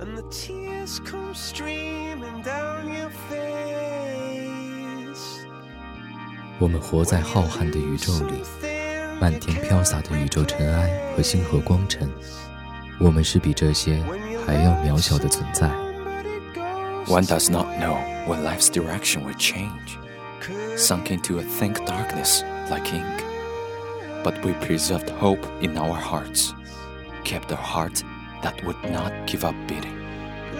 and the tears come streaming down your face. 我们活在浩瀚的宇宙里，漫天飘洒的宇宙尘埃和星河光尘，我们是比这些还要渺小的存在。 One does not know when life's direction will change, sunk into a thick darkness like ink. But we preserved hope in our hearts, kept a heart that would not give up beating.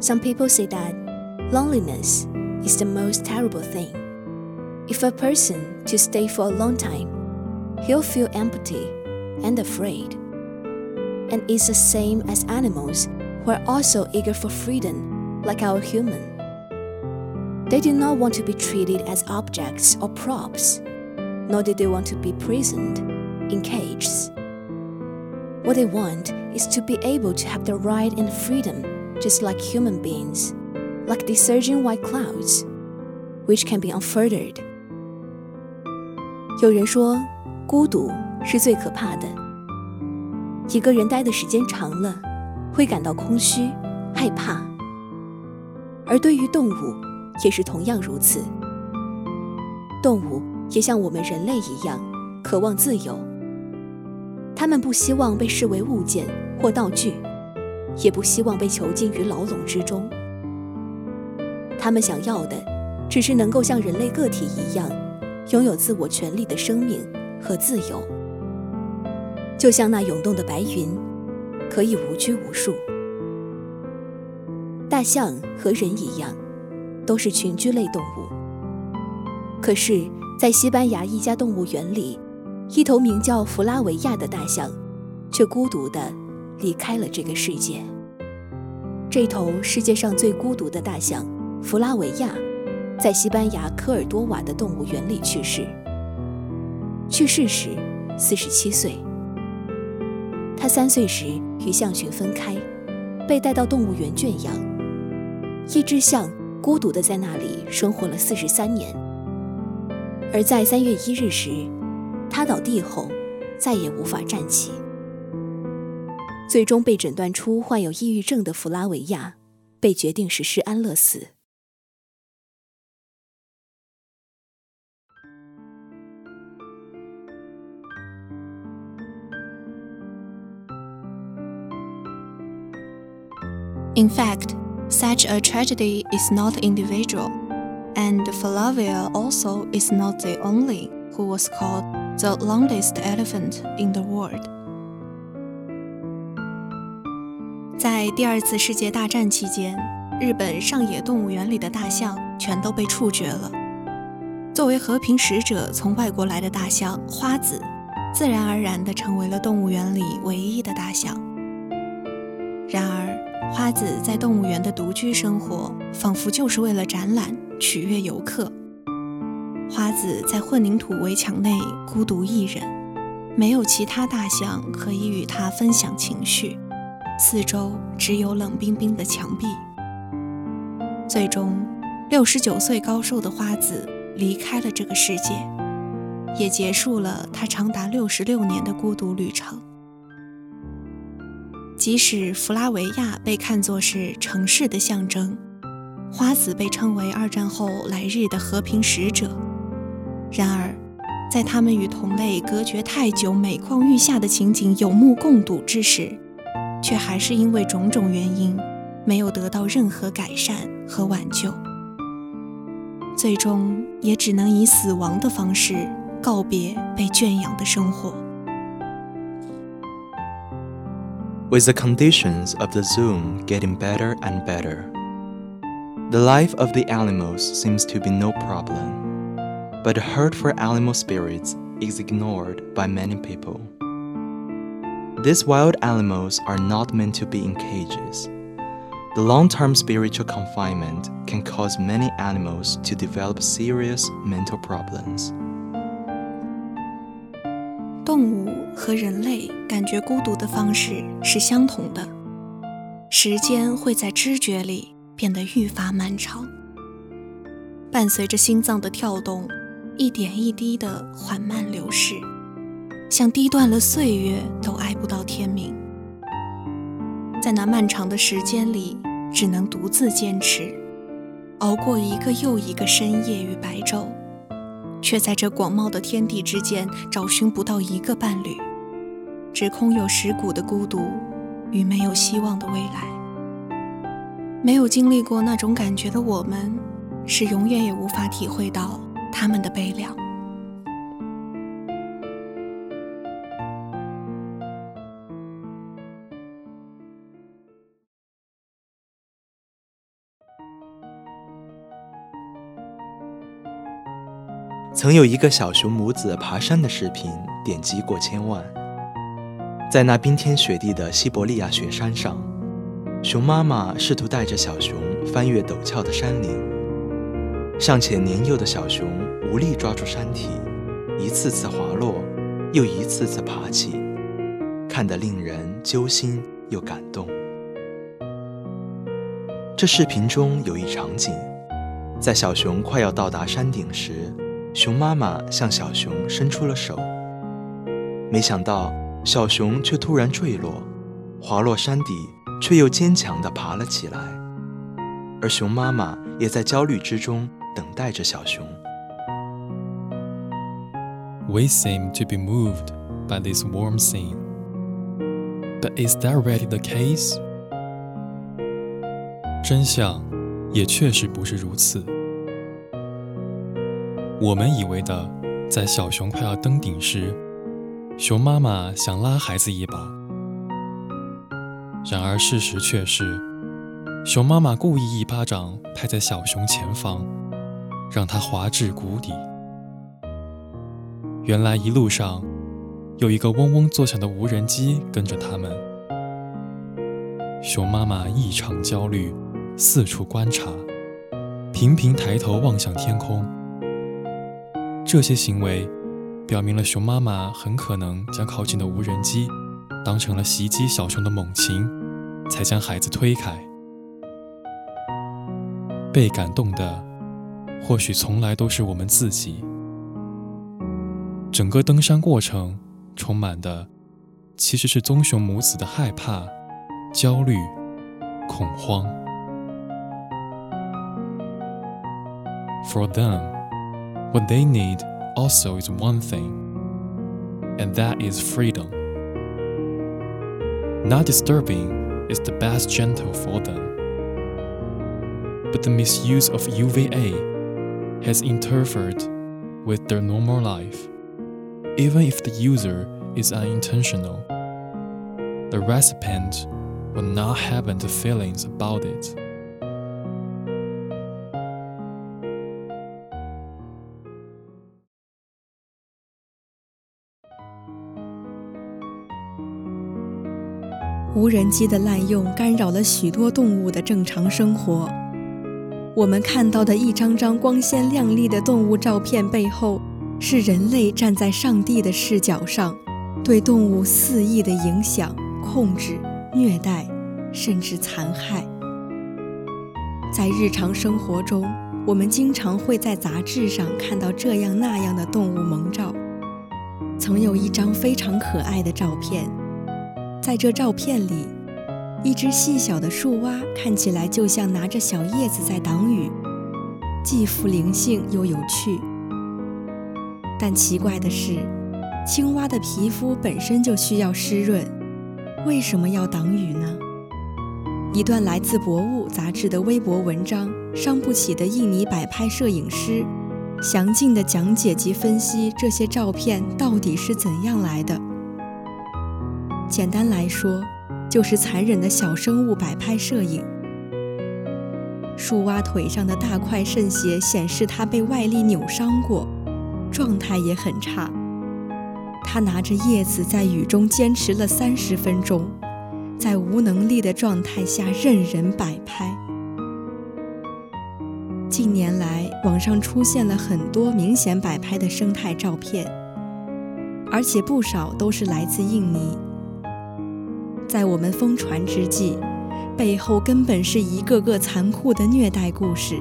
Some people say that loneliness is the most terrible thing. If a person to stay for a long time, he'll feel empty and afraid. And it's the same as animals who are also eager for freedom, like our human. They do not want to be treated as objects or props, nor do they want to be prisoned in cages. What they want is to be able to have the right and freedom just like human beings, like the surging white clouds, which can be unfurled. 有人说，孤独是最可怕的。一个人待的时间长了，会感到空虚、害怕。而对于动物，也是同样如此。动物也像我们人类一样，渴望自由。它们不希望被视为物件或道具。也不希望被囚禁于牢笼之中。他们想要的，只是能够像人类个体一样，拥有自我权利的生命和自由。就像那涌动的白云，可以无拘无束。大象和人一样，都是群居类动物。可是，在西班牙一家动物园里，一头名叫弗拉维亚的大象，却孤独地离开了这个世界。这头世界上最孤独的大象弗拉维亚，在西班牙科尔多瓦的动物园里去世。去世时四十七岁。他三岁时与象群分开，被带到动物园圈养。一只象孤独地在那里生活了四十三年。而在三月一日时，他倒地后再也无法站起。最终被诊断出患有抑郁症的弗拉维亚，被决定实施安乐死。 In fact, such a tragedy is not individual, and Flavia also is not the only who was called the longest elephant in the world. 在第二次世界大战期间，日本上野动物园里的大象全都被处决了。作为和平使者从外国来的大象花子，自然而然地成为了动物园里唯一的大象。然而，花子在动物园的独居生活，仿佛就是为了展览，取悦游客。花子在混凝土围墙内孤独一人，没有其他大象可以与他分享情绪，四周只有冷冰冰的墙壁。最终，六十九岁高寿的花子离开了这个世界，也结束了他长达六十六年的孤独旅程。即使弗拉维亚被看作是城市的象征，花子被称为二战后来日的和平使者。然而，在他们与同类隔绝太久、每况愈下的情景有目共睹之时，却还是因为种种原因，没有得到任何改善和挽救，最终也只能以死亡的方式告别被圈养的生活。With the conditions of the zoo getting better and better, the life of the animals seems to be no problem. But the hurt for animal spirits is ignored by many people. These wild animals are not meant to be in cages. The long term spiritual confinement can cause many animals to develop serious mental problems. 动物和人类感觉孤独的方式是相同的，时间会在知觉里变得愈发漫长，伴随着心脏的跳动，一点一滴的缓慢流逝， 像滴断了岁月都挨不到天明。在那漫长的时间里，只能独自坚持，熬过一个又一个深夜与白昼。却在这广袤的天地之间找寻不到一个伴侣，只空有蚀骨的孤独与没有希望的未来。没有经历过那种感觉的我们，是永远也无法体会到他们的悲凉。曾有一个小熊母子爬山的视频，点击过千万。在那冰天雪地的西伯利亚雪山上，熊妈妈试图带着小熊翻越陡峭的山岭。尚且年幼的小熊无力抓住山体，一次次滑落，又一次次爬起，看得令人揪心又感动。这视频中有一场景，在小熊快要到达山顶时。熊妈妈向小熊伸出了手，没想到小熊却突然坠落，滑落山底，却又坚强地爬了起来。而熊妈妈也在焦虑之中等待着小熊。We seem to be moved by this warm scene, but is that really the case? 真相也确实不是如此。我们以为的，在小熊快要登顶时，熊妈妈想拉孩子一把。然而事实却是，熊妈妈故意一巴掌拍在小熊前方，让它滑至谷底。原来一路上有一个嗡嗡作响的无人机跟着他们。熊妈妈异常焦虑，四处观察，频频抬头望向天空。这些行为表明了熊妈妈很可能将靠近的无人机当成了袭击小熊的猛禽，才将孩子推开。被感动的或许从来都是我们自己。整个登山过程充满的其实是棕熊母子的害怕、焦虑、恐慌。For them. What they need also is one thing, and that is freedom. Not disturbing is the best gentle for them. But the misuse of UVA has interfered with their normal life, even if the user is unintentional. The recipient will not have any feelings about it. 无人机的滥用干扰了许多动物的正常生活。我们看到的一张张光鲜亮丽的动物照片背后，是人类站在上帝的视角上，对动物肆意的影响、控制、虐待，甚至残害。在日常生活中，我们经常会在杂志上看到这样那样的动物萌照。曾有一张非常可爱的照片。在这照片里，一只细小的树蛙看起来就像拿着小叶子在挡雨，既富灵性又有趣。但奇怪的是，青蛙的皮肤本身就需要湿润，为什么要挡雨呢？一段来自《博物》杂志的微博文章，伤不起的印尼摆拍摄影师，详尽的讲解及分析这些照片到底是怎样来的。简单来说，就是残忍的小生物摆拍摄影。树蛙腿上的大块渗血显示它被外力扭伤过，状态也很差。它拿着叶子在雨中坚持了三十分钟，在无能力的状态下任人摆拍。近年来，网上出现了很多明显摆拍的生态照片，而且不少都是来自印尼。在我们疯传之际，背后根本是一个个残酷的虐待故事。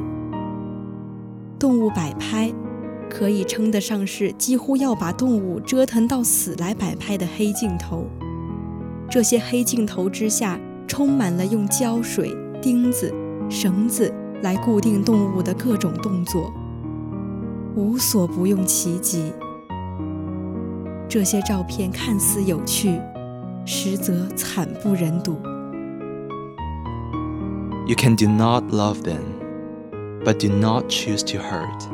动物摆拍，可以称得上是几乎要把动物折腾到死来摆拍的黑镜头。这些黑镜头之下，充满了用胶水、钉子、绳子来固定动物的各种动作，无所不用其极。这些照片看似有趣。实则惨不忍睹。You can do not love them, but do not choose to hurt.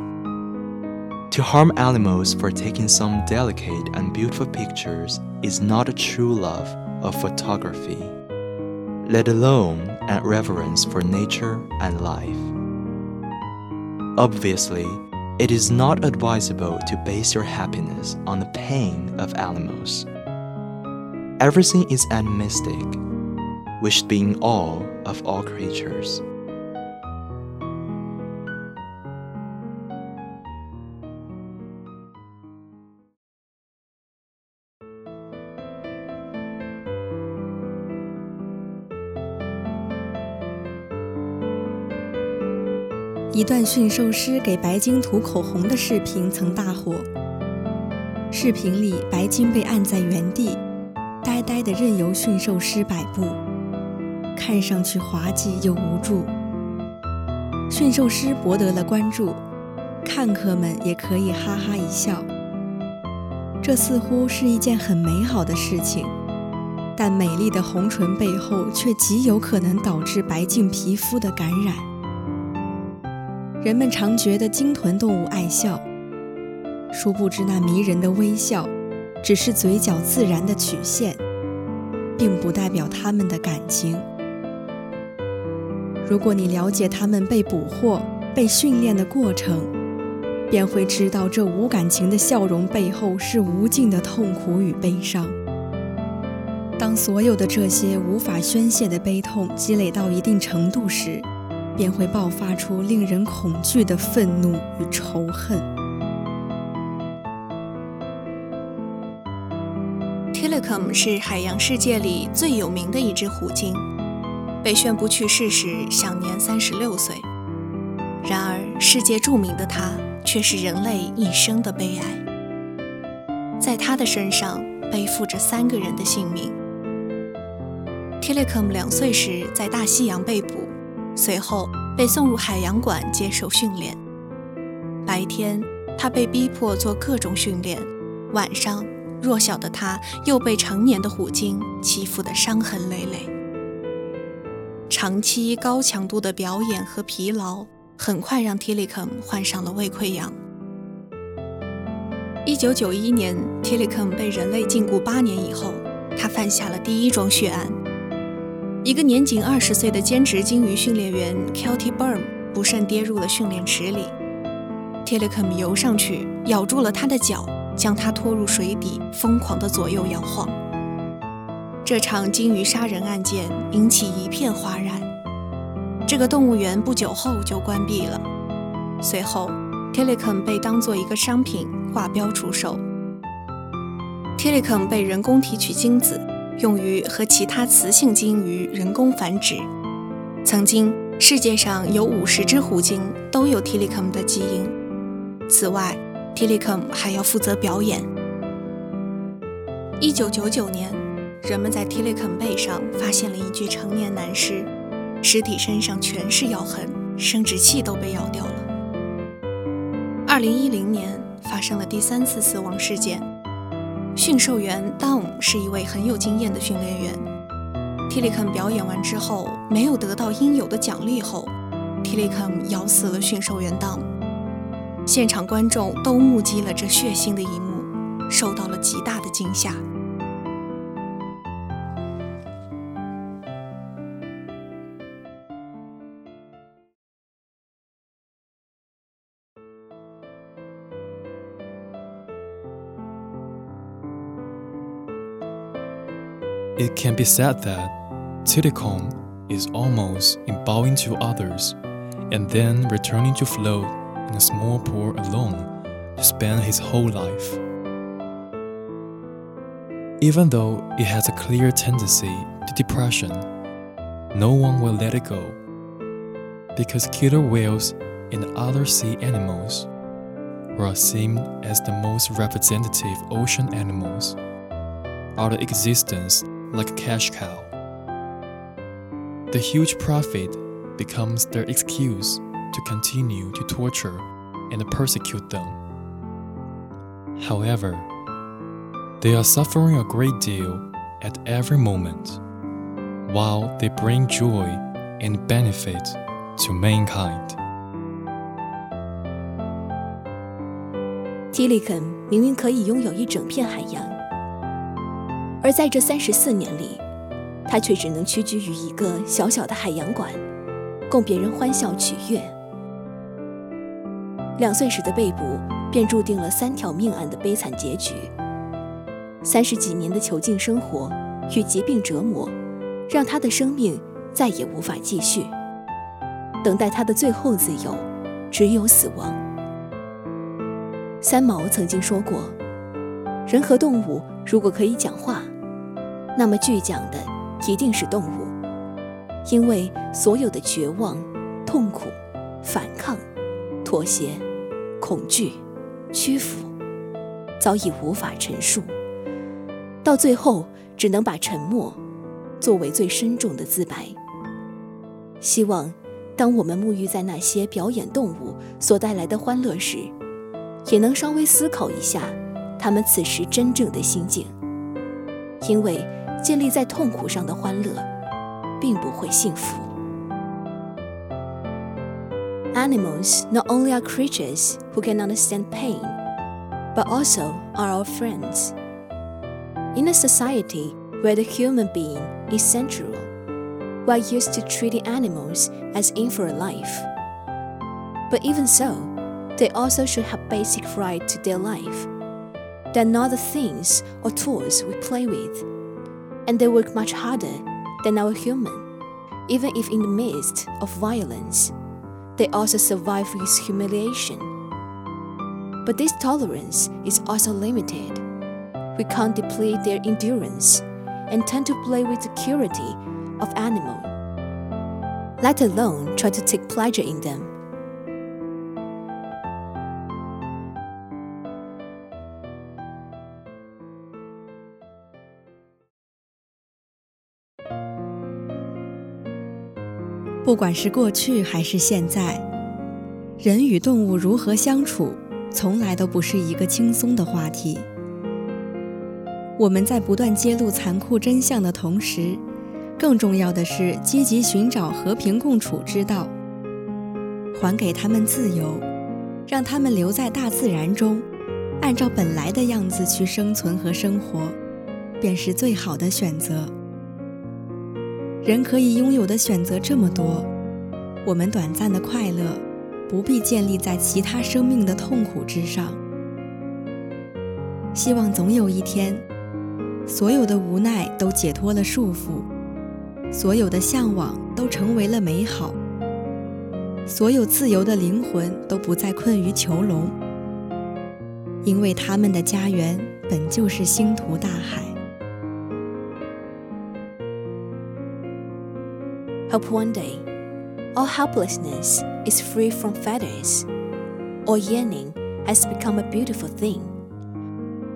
To harm animals for taking some delicate and beautiful pictures is not a true love of photography, let alone an reverence for nature and life. Obviously, it is not advisable to base your happiness on the pain of animals. Everything is animistic. We should be in awe of all creatures. 一段驯兽师给白鲸涂口红的视频曾大火。视频里，白鲸被按在原地。 呆呆地任由驯兽师摆布，看上去滑稽又无助。驯兽师博得了关注，看客们也可以哈哈一笑。这似乎是一件很美好的事情，但美丽的红唇背后却极有可能导致白净皮肤的感染。人们常觉得鲸豚动物爱笑，殊不知那迷人的微笑。只是嘴角自然的曲线，并不代表他们的感情。如果你了解他们被捕获、被训练的过程，便会知道这无感情的笑容背后是无尽的痛苦与悲伤。当所有的这些无法宣泄的悲痛积累到一定程度时，便会爆发出令人恐惧的愤怒与仇恨。Klim 是海洋世界里最有名的一只虎鲸，被宣布去世时享年三十六岁。然而，世界著名的它却是人类一生的悲哀，在它的身上背负着三个人的性命。Tilikum 两岁时在大西洋被捕，随后被送入海洋馆接受训练。白天，他被逼迫做各种训练；晚上，弱小的他又被成年的虎鲸欺负得伤痕累累。长期高强度的表演和疲劳，很快让 Tilikum 患上了胃溃疡。一九九一年，Tilikum 被人类禁锢八年以后，他犯下了第一桩血案。一个年仅二十岁的兼职鲸鱼训练员 Kelty Burm 不慎跌入了训练池里，Tilikum 游上去咬住了他的脚。将他拖入水底，疯狂地左右摇晃。这场鲸鱼杀人案件引起一片哗然。这个动物园不久后就关闭了。随后，Tilikum 被当作一个商品挂标出售。Tilikum 被人工提取精子，用于和其他雌性鲸鱼人工繁殖。曾经，世界上有五十只虎鲸都有 Tilikum 的基因。此外，Tilikum 还要负责表演。一九九九年，人们在 Tilikum 背上发现了一具成年男尸。尸体身上全是咬痕，生殖器都被咬掉了。二零一零年发生了第三次死亡事件，驯兽员 Dom 是一位很有经验的训练员。Tilikum 表演完之后，没有得到应有的奖励后，Tilikum 咬死了驯兽员 Dom。现场观众都目击了这血腥的一幕，受到了极大的惊吓。It can be said that Tilikum is almost in bowing to others and then returning to float in a small pool alone to spend his whole life. Even though it has a clear tendency to depression, no one will let it go. Because killer whales and other sea animals were seen as the most representative ocean animals out of existence like a cash cow. The huge profit becomes their excuse to continue to torture and persecute them. However, they are suffering a great deal at every moment, while they bring joy and benefit to mankind. Tilikum 明明可以拥有一整片海洋，而在这三十四年里，他却只能屈居于一个小小的海洋馆，供别人欢笑取悦。 两岁时的被捕，便注定了三条命案的悲惨结局。三十几年的囚禁生活与疾病折磨，让他的生命再也无法继续。等待他的最后自由，只有死亡。三毛曾经说过：“人和动物如果可以讲话，那么巨讲的一定是动物，因为所有的绝望、痛苦、反抗、妥协、恐惧、屈服，早已无法陈述，到最后只能把沉默作为最深重的自白。希望，当我们沐浴在那些表演动物所带来的欢乐时，也能稍微思考一下他们此时真正的心境，因为建立在痛苦上的欢乐，并不会幸福。Animals not only are creatures who can understand pain, but also are our friends. In a society where the human being is central, we are used to treating animals as in for a life. But even so, they also should have basic right to their life. They're not the things or tools we play with, and they work much harder than our human. Even if in the midst of violence, they also survive with humiliation. But this tolerance is also limited. We can't deplete their endurance and tend to play with the purity of animal, let alone try to take pleasure in them. 不管是过去还是现在，人与动物如何相处，从来都不是一个轻松的话题。我们在不断揭露残酷真相的同时，更重要的是积极寻找和平共处之道，还给他们自由，让他们留在大自然中，按照本来的样子去生存和生活，便是最好的选择。人可以拥有的选择这么多，我们短暂的快乐不必建立在其他生命的痛苦之上。希望总有一天，所有的无奈都解脱了束缚，所有的向往都成为了美好，所有自由的灵魂都不再困于囚笼，因为他们的家园本就是星途大海。Hope one day, all helplessness is free from fetters. All yearning has become a beautiful thing.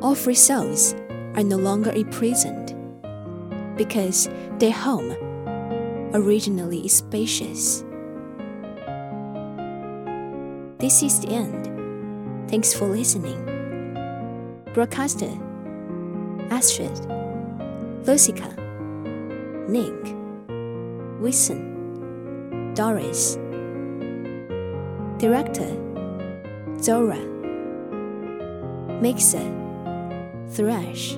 All free souls are no longer imprisoned because their home originally is spacious. This is the end. Thanks for listening. Broadcaster Astrid, Lucica, Nick, Wilson, Doris. Director Zora. Mixer Thrash.